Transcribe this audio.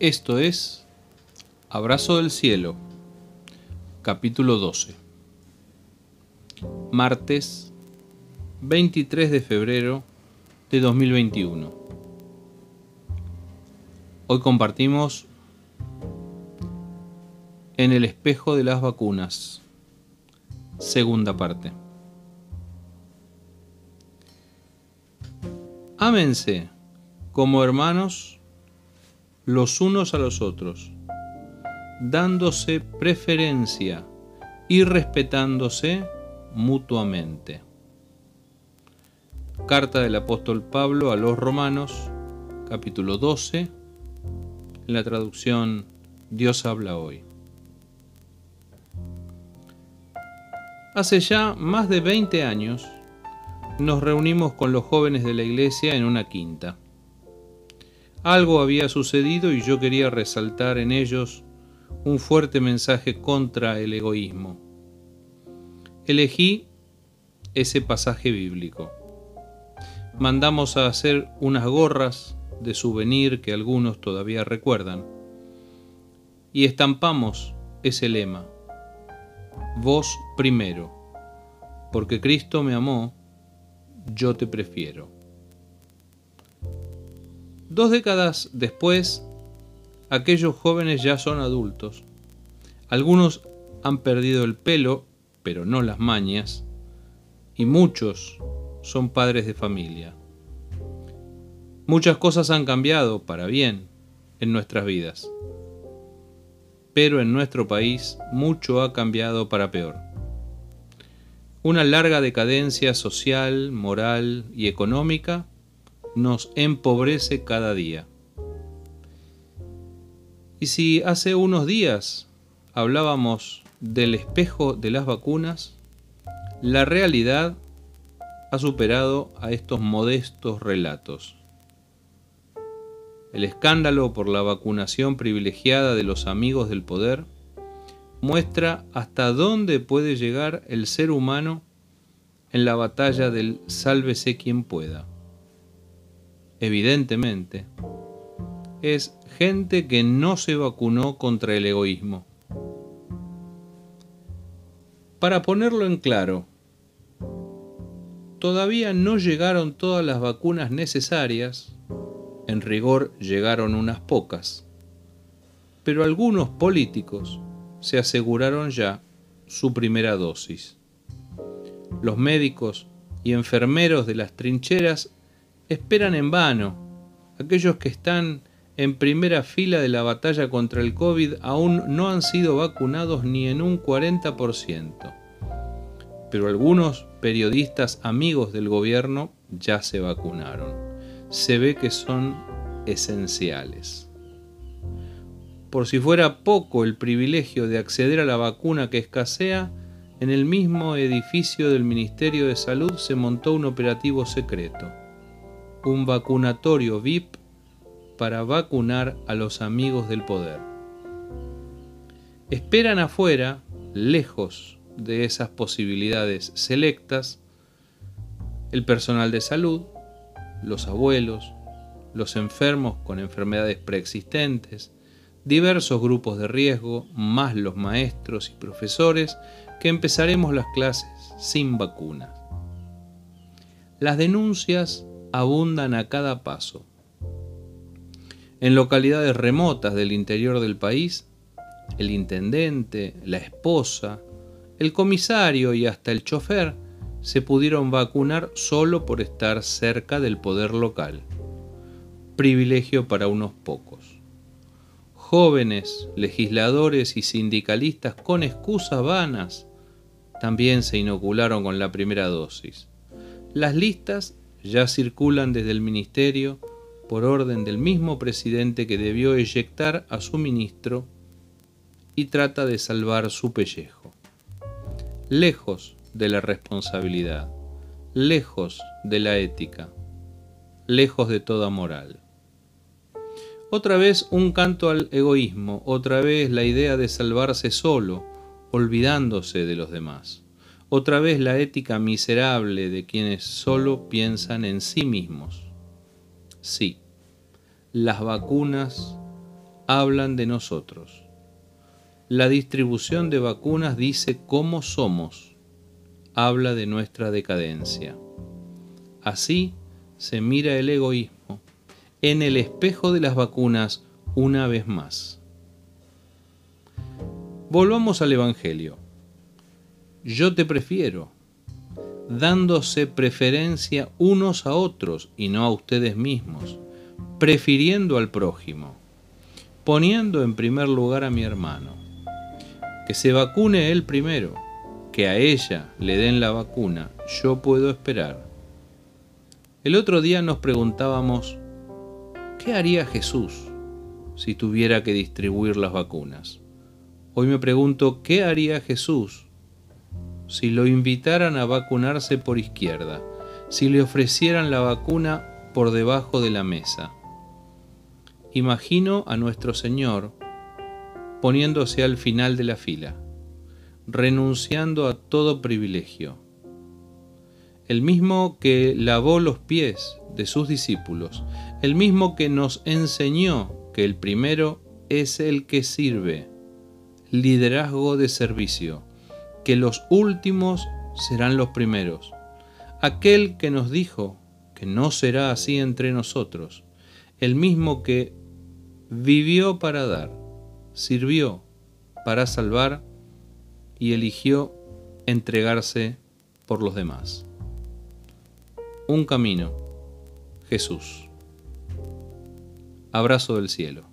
Esto es Abrazo del Cielo, capítulo 12. Martes 23 de febrero de 2021. Hoy compartimos en el espejo de las vacunas, segunda parte. Ámense como hermanos los unos a los otros, dándose preferencia y respetándose mutuamente. Carta del apóstol Pablo a los Romanos, capítulo 12, en la traducción Dios habla hoy. Hace ya más de 20 años nos reunimos con los jóvenes de la iglesia en una quinta. Algo había sucedido y yo quería resaltar en ellos un fuerte mensaje contra el egoísmo. Elegí ese pasaje bíblico. Mandamos a hacer unas gorras de souvenir que algunos todavía recuerdan y estampamos ese lema. Vos primero, porque Cristo me amó, yo te prefiero. Dos décadas después, aquellos jóvenes ya son adultos. Algunos han perdido el pelo, pero no las mañas, y muchos son padres de familia. Muchas cosas han cambiado para bien en nuestras vidas, pero en nuestro país mucho ha cambiado para peor. Una larga decadencia social, moral y económica nos empobrece cada día. Y si hace unos días hablábamos del espejo de las vacunas, la realidad ha superado a estos modestos relatos. El escándalo por la vacunación privilegiada de los amigos del poder muestra hasta dónde puede llegar el ser humano en la batalla del sálvese quien pueda evidentemente, es gente que no se vacunó contra el egoísmo. Para ponerlo en claro, todavía no llegaron todas las vacunas necesarias, en rigor llegaron unas pocas, pero algunos políticos se aseguraron ya su primera dosis. Los médicos y enfermeros de las trincheras esperan en vano. Aquellos que están en primera fila de la batalla contra el COVID aún no han sido vacunados ni en un 40%. Pero algunos periodistas amigos del gobierno ya se vacunaron. Se ve que son esenciales. Por si fuera poco el privilegio de acceder a la vacuna que escasea, en el mismo edificio del Ministerio de Salud se montó un operativo secreto un vacunatorio VIP para vacunar a los amigos del poder. Esperan afuera, lejos de esas posibilidades selectas, el personal de salud, los abuelos, los enfermos con enfermedades preexistentes, diversos grupos de riesgo, más los maestros y profesores, que empezaremos las clases sin vacunas. Las denuncias abundan a cada paso. En localidades remotas del interior del país, el intendente, la esposa, el comisario y hasta el chofer se pudieron vacunar solo por estar cerca del poder local. Privilegio para unos pocos. Jóvenes, legisladores y sindicalistas con excusas vanas también se inocularon con la primera dosis. Las listas ya circulan desde el ministerio por orden del mismo presidente que debió eyectar a su ministro y trata de salvar su pellejo. Lejos de la responsabilidad, lejos de la ética, lejos de toda moral. Otra vez un canto al egoísmo, otra vez la idea de salvarse solo, olvidándose de los demás. Otra vez la ética miserable de quienes solo piensan en sí mismos. Sí, las vacunas hablan de nosotros. La distribución de vacunas dice cómo somos, habla de nuestra decadencia. Así se mira el egoísmo en el espejo de las vacunas una vez más. Volvamos al Evangelio. Yo te prefiero, dándose preferencia unos a otros y no a ustedes mismos, prefiriendo al prójimo, poniendo en primer lugar a mi hermano. Que se vacune él primero, que a ella le den la vacuna, yo puedo esperar. El otro día nos preguntábamos, ¿qué haría Jesús si tuviera que distribuir las vacunas? Hoy me pregunto, ¿qué haría Jesús si lo invitaran a vacunarse por izquierda, si le ofrecieran la vacuna por debajo de la mesa. Imagino a nuestro Señor poniéndose al final de la fila, renunciando a todo privilegio. El mismo que lavó los pies de sus discípulos, el mismo que nos enseñó que el primero es el que sirve, liderazgo de servicio que los últimos serán los primeros. Aquel que nos dijo que no será así entre nosotros, el mismo que vivió para dar, sirvió para salvar y eligió entregarse por los demás. Un camino, Jesús. Abrazo del cielo.